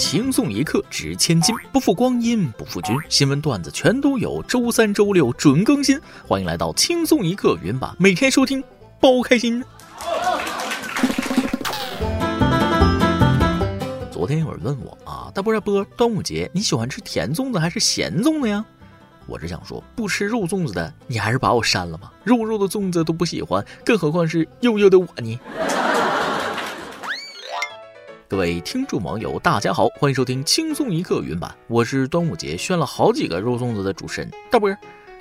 轻松一刻值千金，不负光阴不负君。新闻段子全都有，周三、周六准更新。欢迎来到轻松一刻云版，每天收听，包开心。昨天有人问我啊，大波大波，端午节你喜欢吃甜粽子还是咸粽子呀？我只想说，不吃肉粽子的，你还是把我删了吧。肉肉的粽子都不喜欢，更何况是肉肉的我呢？各位听众网友，大家好，欢迎收听轻松一刻云版，我是端午节炫了好几个肉粽子的主持人大波儿。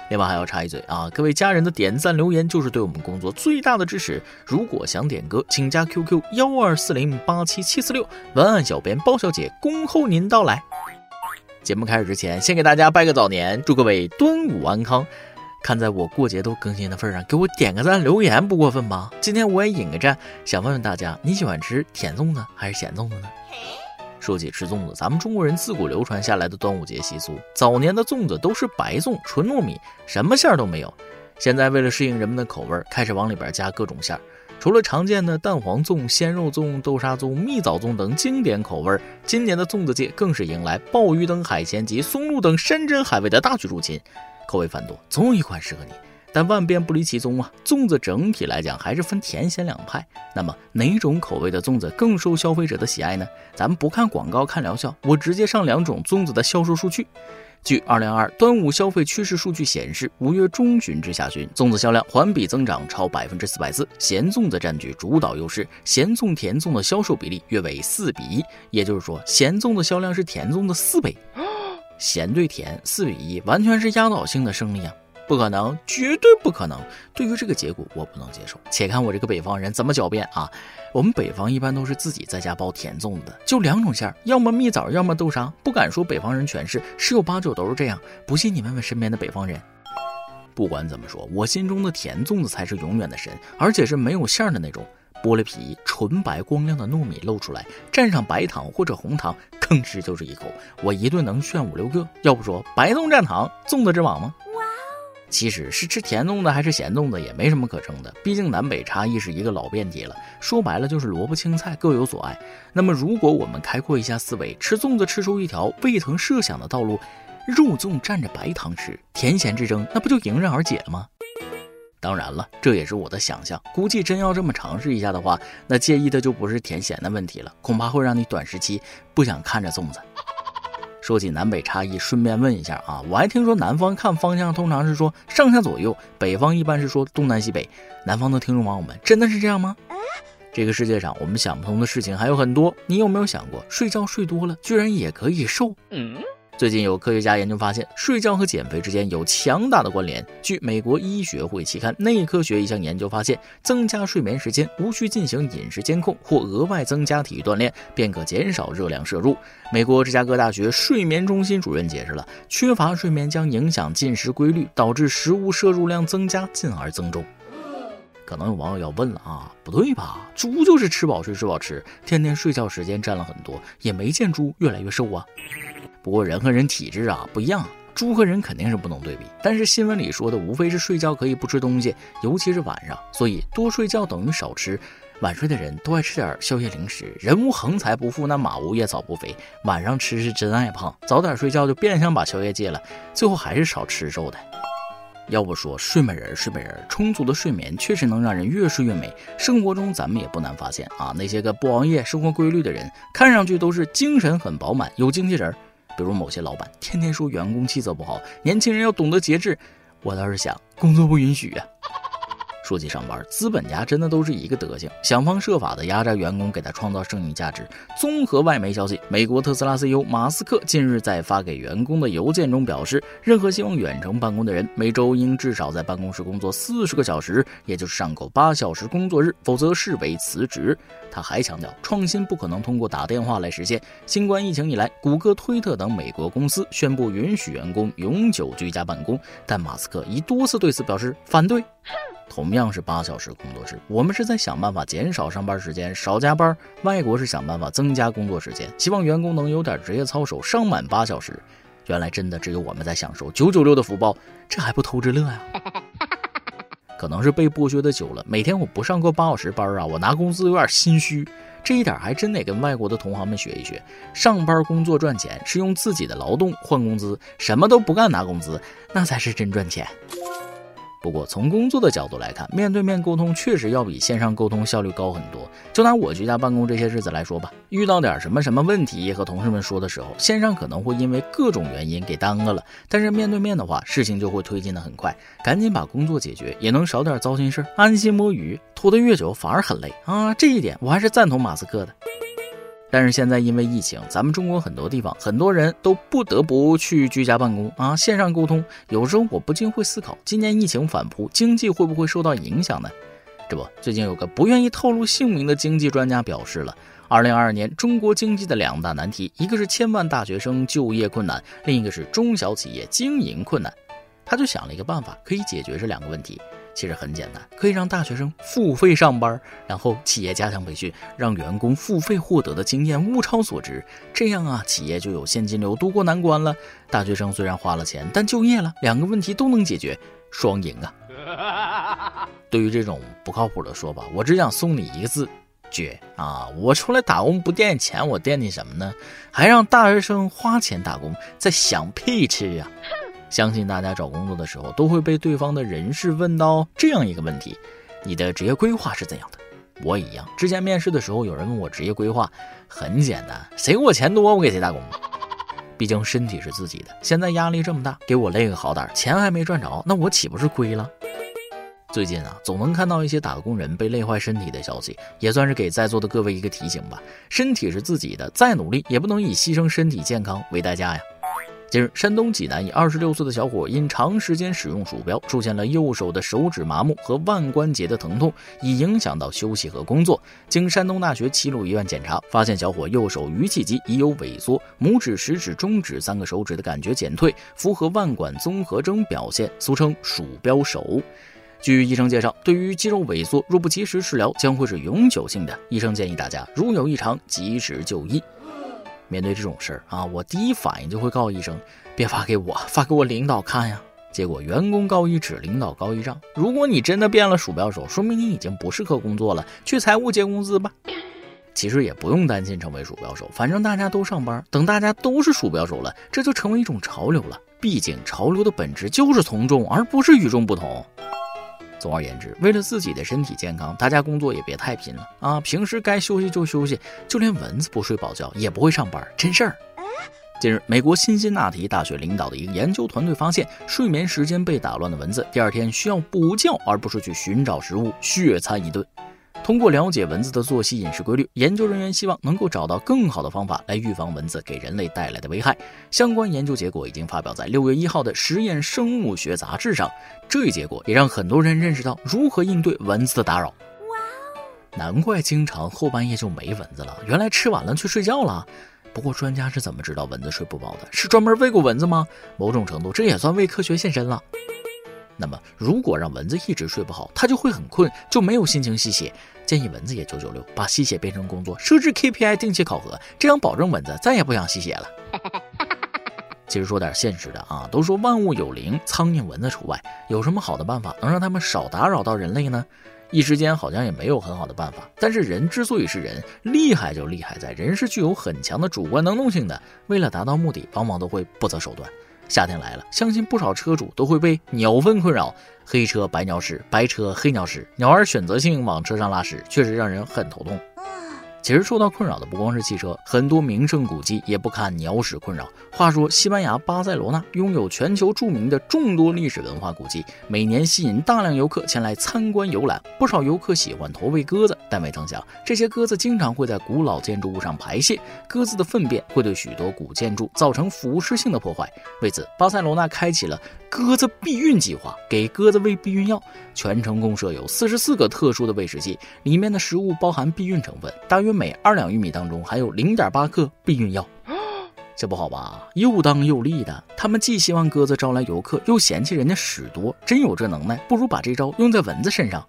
另外还要插一嘴啊，各位家人的点赞留言就是对我们工作最大的支持。如果想点歌，请加 QQ 幺二四零八七七四六，文案小编包小姐恭候您到来。节目开始之前，先给大家拜个早年，祝各位端午安康。看在我过节都更新的份上，给我点个赞，留言不过分吧？今天我也引个战，想问问大家，你喜欢吃甜粽子还是咸粽子呢？说起吃粽子，咱们中国人自古流传下来的端午节习俗，早年的粽子都是白粽，纯糯米，什么馅儿都没有。现在为了适应人们的口味，开始往里边加各种馅儿。除了常见的蛋黄粽、鲜肉粽、豆沙粽、蜜枣粽等经典口味，今年的粽子界更是迎来鲍鱼等海鲜及松露等山珍海味的大举入侵。口味繁多，总有一款适合你。但万变不离其宗啊，粽子整体来讲还是分甜咸两派。那么哪种口味的粽子更受消费者的喜爱呢？咱们不看广告，看疗效，我直接上两种粽子的销售数据。据二零二二端午消费趋势数据显示，五月中旬至下旬，粽子销量环比增长超百分之四百四，咸粽子占据主导优势，咸粽甜粽的销售比例约为四比一，也就是说，咸粽的销量是甜粽的四倍。咸对甜四比一，完全是压倒性的胜利啊！不可能，绝对不可能！对于这个结果，我不能接受。且看我这个北方人怎么狡辩啊！我们北方一般都是自己在家包甜粽子的，就两种馅儿，要么蜜枣，要么豆沙。不敢说北方人全是，十有八九都是这样。不信你问问身边的北方人。不管怎么说，我心中的甜粽子才是永远的神，而且是没有馅儿的那种。剥了皮，纯白光亮的糯米露出来，蘸上白糖或者红糖，吭哧就是一口。我一顿能炫五六个。要不说白粽蘸糖，粽子之王吗？哇！其实是吃甜粽子还是咸粽子也没什么可争的，毕竟南北差异是一个老辩题了。说白了就是萝卜青菜各有所爱。那么如果我们开阔一下思维，吃粽子吃出一条未曾设想的道路，肉粽蘸着白糖吃，甜咸之争那不就迎刃而解了吗？当然了，这也是我的想象。估计真要这么尝试一下的话，那介意的就不是甜咸的问题了，恐怕会让你短时期不想看着粽子。说起南北差异，顺便问一下啊，我还听说南方看方向通常是说上下左右，北方一般是说东南西北。南方的听众网友们，真的是这样吗？这个世界上我们想不通的事情还有很多，你有没有想过，睡觉睡多了居然也可以瘦？嗯。最近有科学家研究发现，睡觉和减肥之间有强大的关联。据美国医学会期刊《内科学》一项研究发现，增加睡眠时间，无需进行饮食监控或额外增加体育锻炼，便可减少热量摄入。美国芝加哥大学睡眠中心主任解释了，缺乏睡眠将影响进食规律，导致食物摄入量增加，进而增重。可能有网友要问了啊，不对吧？猪就是吃饱睡，睡饱吃，天天睡觉时间占了很多，也没见猪越来越瘦啊。不过人和人体质啊不一样，猪和人肯定是不能对比。但是新闻里说的无非是睡觉可以不吃东西，尤其是晚上，所以多睡觉等于少吃。晚睡的人都爱吃点宵夜零食，人无横财不富，那马无夜草不肥。晚上吃是真爱胖，早点睡觉就变相把宵夜戒了，最后还是少吃肉的。要不说睡美人睡美人，充足的睡眠确实能让人越睡越美。生活中咱们也不难发现啊，那些个不熬夜、生活规律的人，看上去都是精神很饱满，有精气神儿。比如某些老板天天说员工气色不好，年轻人要懂得节制，我倒是想工作不允许呀。说起上班，资本家真的都是一个德行，想方设法的压榨员工，给他创造剩余价值。综合外媒消息，美国特斯拉 CEO 马斯克近日在发给员工的邮件中表示，任何希望远程办公的人，每周应至少在办公室工作四十个小时，也就是上够八小时工作日，否则视为辞职。他还强调，创新不可能通过打电话来实现。新冠疫情以来，谷歌、推特等美国公司宣布允许员工永久居家办公，但马斯克已多次对此表示反对。同样是八小时工作制，我们是在想办法减少上班时间，少加班；外国是想办法增加工作时间，希望员工能有点职业操守，上满八小时。原来真的只有我们在享受九九六的福报，这还不偷着乐呀？可能是被剥削的久了，每天我不上够八小时班啊，我拿工资有点心虚。这一点还真得跟外国的同行们学一学。上班工作赚钱是用自己的劳动换工资，什么都不干拿工资，那才是真赚钱。不过从工作的角度来看，面对面沟通确实要比线上沟通效率高很多。就拿我居家办公这些日子来说吧，遇到点什么什么问题和同事们说的时候，线上可能会因为各种原因给耽搁了，但是面对面的话，事情就会推进的很快，赶紧把工作解决，也能少点糟心事儿，安心摸鱼。拖得越久反而很累啊，这一点我还是赞同马斯克的。但是现在因为疫情，咱们中国很多地方很多人都不得不去居家办公啊，线上沟通。有时候我不禁会思考，今年疫情反扑，经济会不会受到影响呢？这不，最近有个不愿意透露姓名的经济专家表示了，二零二二年中国经济的两大难题，一个是千万大学生就业困难，另一个是中小企业经营困难。他就想了一个办法，可以解决这两个问题。其实很简单，可以让大学生付费上班，然后企业加强培训，让员工付费获得的经验物超所值。这样啊，企业就有现金流渡过难关了。大学生虽然花了钱，但就业了，两个问题都能解决，双赢啊！对于这种不靠谱的说法，我只想送你一个字：绝啊！我出来打工不惦记钱，我惦记什么呢？还让大学生花钱打工，在想屁吃呀！相信大家找工作的时候都会被对方的人事问到这样一个问题：你的职业规划是怎样的？我也一样，之前面试的时候有人问我职业规划，很简单，谁给我钱多我给谁打工。毕竟身体是自己的，现在压力这么大，给我累个好歹，钱还没赚着，那我岂不是亏了？最近啊，总能看到一些打工人被累坏身体的消息，也算是给在座的各位一个提醒吧。身体是自己的，再努力也不能以牺牲身体健康为代价呀。近日，山东济南一二十六岁的小伙因长时间使用鼠标，出现了右手的手指麻木和腕关节的疼痛，已影响到休息和工作。经山东大学齐鲁医院检查，发现小伙右手鱼际肌已有萎缩，拇指、食指、中指三个手指的感觉减退，符合腕管综合征表现，俗称鼠标手。据医生介绍，对于肌肉萎缩，若不及时治疗，将会是永久性的。医生建议大家，如有异常，及时就医。面对这种事儿啊，我第一反应就会告医生，别发给我，发给我领导看呀。结果员工告一指，领导告一丈。如果你真的变了鼠标手，说明你已经不适合工作了，去财务结工资吧。其实也不用担心成为鼠标手，反正大家都上班，等大家都是鼠标手了，这就成为一种潮流了。毕竟潮流的本质就是从众，而不是与众不同。总而言之，为了自己的身体健康，大家工作也别太拼了啊！平时该休息就休息，就连蚊子不睡饱觉也不会上班，真事儿。近日，美国辛辛那提大学领导的一个研究团队发现，睡眠时间被打乱的蚊子，第二天需要补觉，而不是去寻找食物血餐一顿。通过了解蚊子的作息饮食规律，研究人员希望能够找到更好的方法来预防蚊子给人类带来的危害。相关研究结果已经发表在六月一号的《实验生物学杂志》上。这一结果也让很多人认识到如何应对蚊子的打扰。哇，难怪经常后半夜就没蚊子了，原来吃完了去睡觉了。不过专家是怎么知道蚊子睡不饱的？是专门喂过蚊子吗？某种程度这也算为科学献身了。那么，如果让蚊子一直睡不好，它就会很困，就没有心情吸血。建议蚊子也九九六，把吸血变成工作，设置 KPI 定期考核，这样保证蚊子再也不想吸血了。其实说点现实的啊，都说万物有灵，苍蝇蚊子除外。有什么好的办法能让他们少打扰到人类呢？一时间好像也没有很好的办法。但是人之所以是人，厉害就厉害在人是具有很强的主观能动性的，为了达到目的，往往都会不择手段。夏天来了，相信不少车主都会被鸟粪困扰。黑车白鸟屎，白车黑鸟屎，鸟儿选择性往车上拉屎，确实让人很头痛。其实受到困扰的不光是汽车，很多名胜古迹也不堪鸟屎困扰。话说，西班牙巴塞罗那拥有全球著名的众多历史文化古迹，每年吸引大量游客前来参观游览。不少游客喜欢投喂鸽子，但没曾想，这些鸽子经常会在古老建筑物上排泄，鸽子的粪便会对许多古建筑造成腐蚀性的破坏。为此，巴塞罗那开启了鸽子避孕计划，给鸽子喂避孕药。全程共设有四十四个特殊的喂食器，里面的食物包含避孕成分，大约。每二两玉米当中含有零点八克避孕药，这不好吧？又当又立的，他们既希望鸽子招来游客，又嫌弃人家屎多，真有这能耐，不如把这招用在蚊子身上。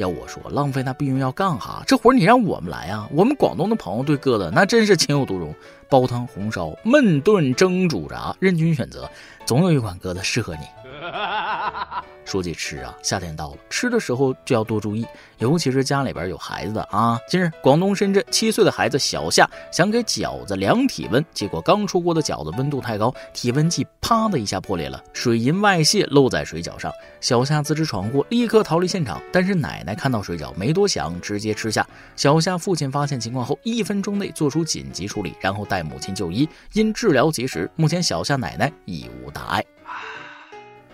要我说，浪费那避孕药干哈？这活你让我们来啊！我们广东的朋友对鸽子那真是情有独钟，煲汤、红烧、焖炖、蒸、煮、炸，任君选择，总有一款鸽子适合你。说起吃啊，夏天到了，吃的时候就要多注意，尤其是家里边有孩子的啊。近日，广东深圳七岁的孩子小夏想给饺子量体温，结果刚出锅的饺子温度太高，体温计啪的一下破裂了，水银外泄漏在水饺上。小夏自知闯祸，立刻逃离现场，但是奶奶看到水饺没多想，直接吃下。小夏父亲发现情况后，一分钟内做出紧急处理，然后带母亲就医，因治疗及时，目前小夏奶奶已无大碍。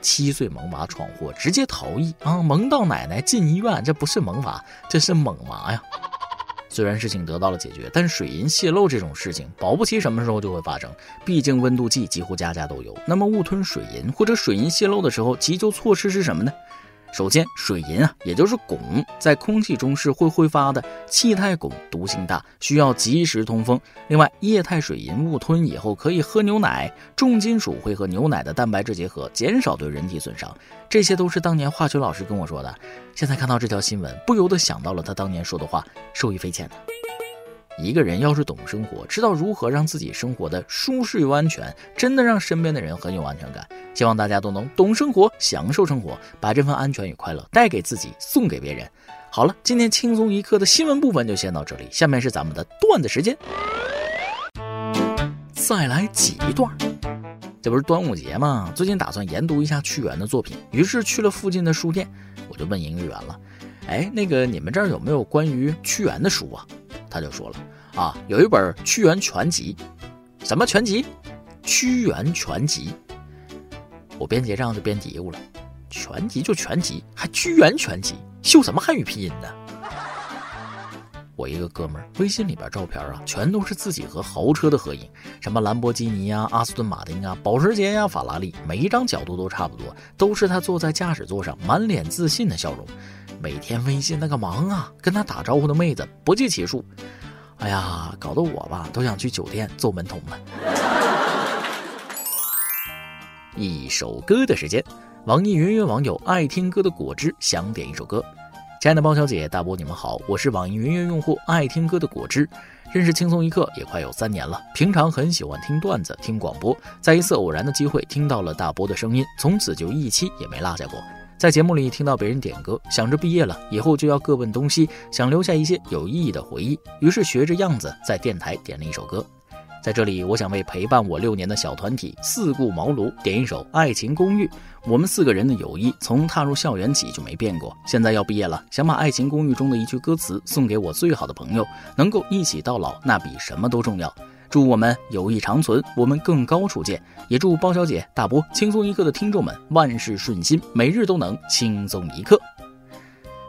七岁萌娃闯祸，直接逃逸啊！萌到奶奶进医院，这不是萌娃，这是猛娃呀！虽然事情得到了解决，但水银泄漏这种事情保不齐什么时候就会发生。毕竟温度计几乎家家都有。那么误吞水银或者水银泄漏的时候，急救措施是什么呢？首先，水银啊，也就是汞，在空气中是会挥发的，气态汞毒性大，需要及时通风。另外，液态水银误吞以后可以喝牛奶，重金属会和牛奶的蛋白质结合，减少对人体损伤。这些都是当年化学老师跟我说的。现在看到这条新闻，不由得想到了他当年说的话，受益匪浅呢。一个人要是懂生活，知道如何让自己生活的舒适又安全，真的让身边的人很有安全感。希望大家都能懂生活，享受生活，把这份安全与快乐带给自己，送给别人。好了，今天轻松一刻的新闻部分就先到这里，下面是咱们的段子时间。再来几段。这不是端午节吗？最近打算研读一下屈原的作品，于是去了附近的书店，我就问营业员了：“哎，那个你们这儿有没有关于屈原的书啊？”他就说了啊，有一本《屈原全集》，什么全集？《屈原全集》。我边结账就边嘀咕了，全集就全集，还屈原全集，秀什么汉语拼音呢？我一个哥们儿微信里边照片啊，全都是自己和豪车的合影，什么兰博基尼呀、阿斯顿马丁啊、保时捷呀、法拉利，每一张角度都差不多，都是他坐在驾驶座上，满脸自信的笑容。每天微信那个忙啊，跟他打招呼的妹子不计其数。哎呀，搞得我吧都想去酒店做门童了。一首歌的时间，网易云音乐网友爱听歌的果汁想点一首歌。亲爱的包小姐、大波，你们好，我是网易云音乐用户爱听歌的果汁，认识轻松一刻也快有三年了。平常很喜欢听段子、听广播，在一次偶然的机会听到了大波的声音，从此就一期也没落下过。在节目里听到别人点歌，想着毕业了以后就要各奔东西，想留下一些有意义的回忆，于是学着样子在电台点了一首歌。在这里，我想为陪伴我六年的小团体四顾茅庐点一首《爱情公寓》。我们四个人的友谊从踏入校园起就没变过，现在要毕业了，想把《爱情公寓》中的一句歌词送给我最好的朋友，能够一起到老，那比什么都重要。祝我们友谊长存，我们更高处见。也祝包小姐、大波轻松一刻的听众们万事顺心，每日都能轻松一刻。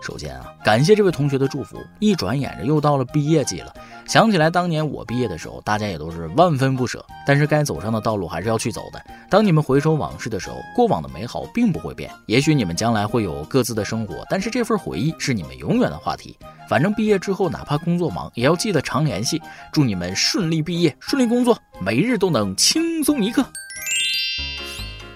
首先啊，感谢这位同学的祝福。一转眼着又到了毕业季了，想起来当年我毕业的时候，大家也都是万分不舍。但是该走上的道路还是要去走的。当你们回首往事的时候，过往的美好并不会变。也许你们将来会有各自的生活，但是这份回忆是你们永远的话题。反正毕业之后，哪怕工作忙，也要记得常联系。祝你们顺利毕业，顺利工作，每日都能轻松一刻。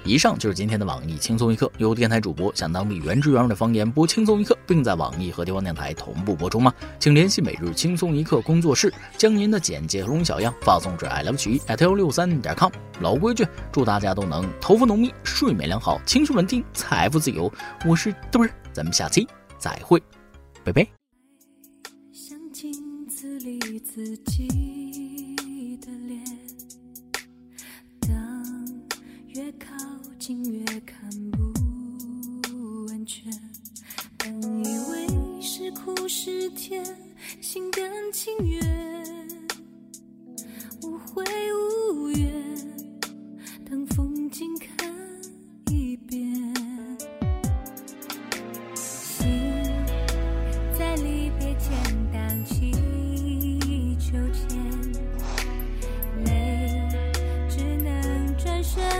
以上就是今天的网易轻松一刻，由电台主播向当地原汁原味的方言播轻松一刻，并在网易和地方电台同步播出吗？请联系每日轻松一刻工作室，将您的简介和录音小样发送至 i love 曲艺 at 幺六三点 com。老规矩，祝大家都能头发浓密，睡眠良好，情绪稳定，财富自由。我是嘚儿，咱们下期再会，拜拜。像镜子里自己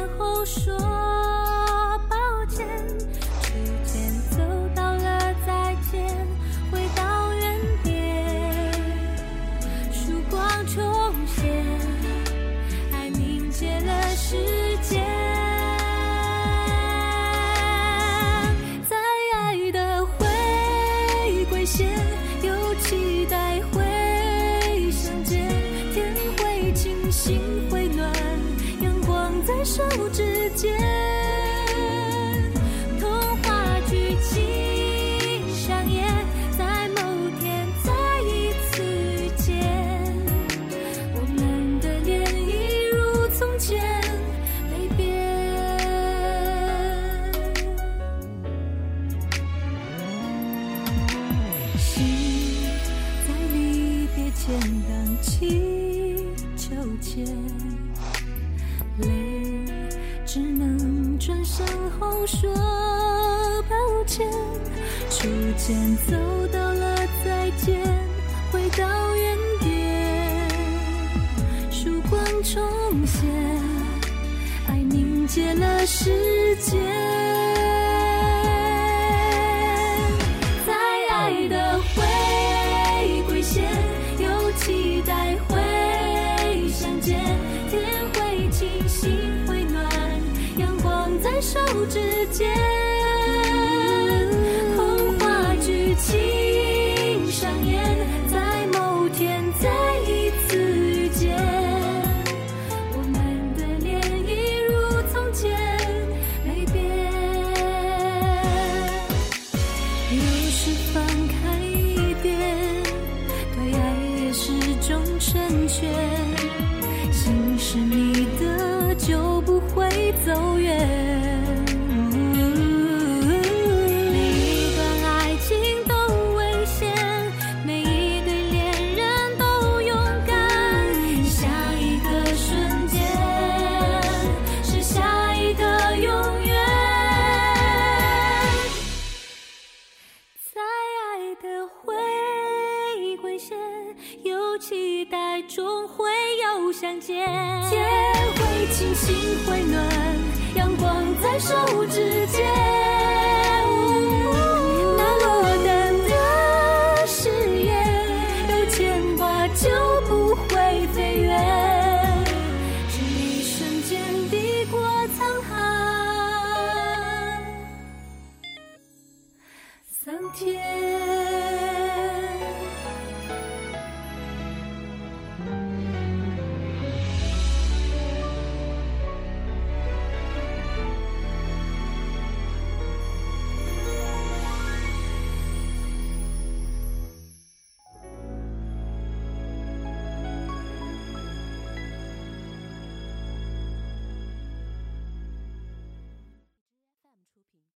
然后说。先走到了再见回到原点曙光重现爱凝结了时间。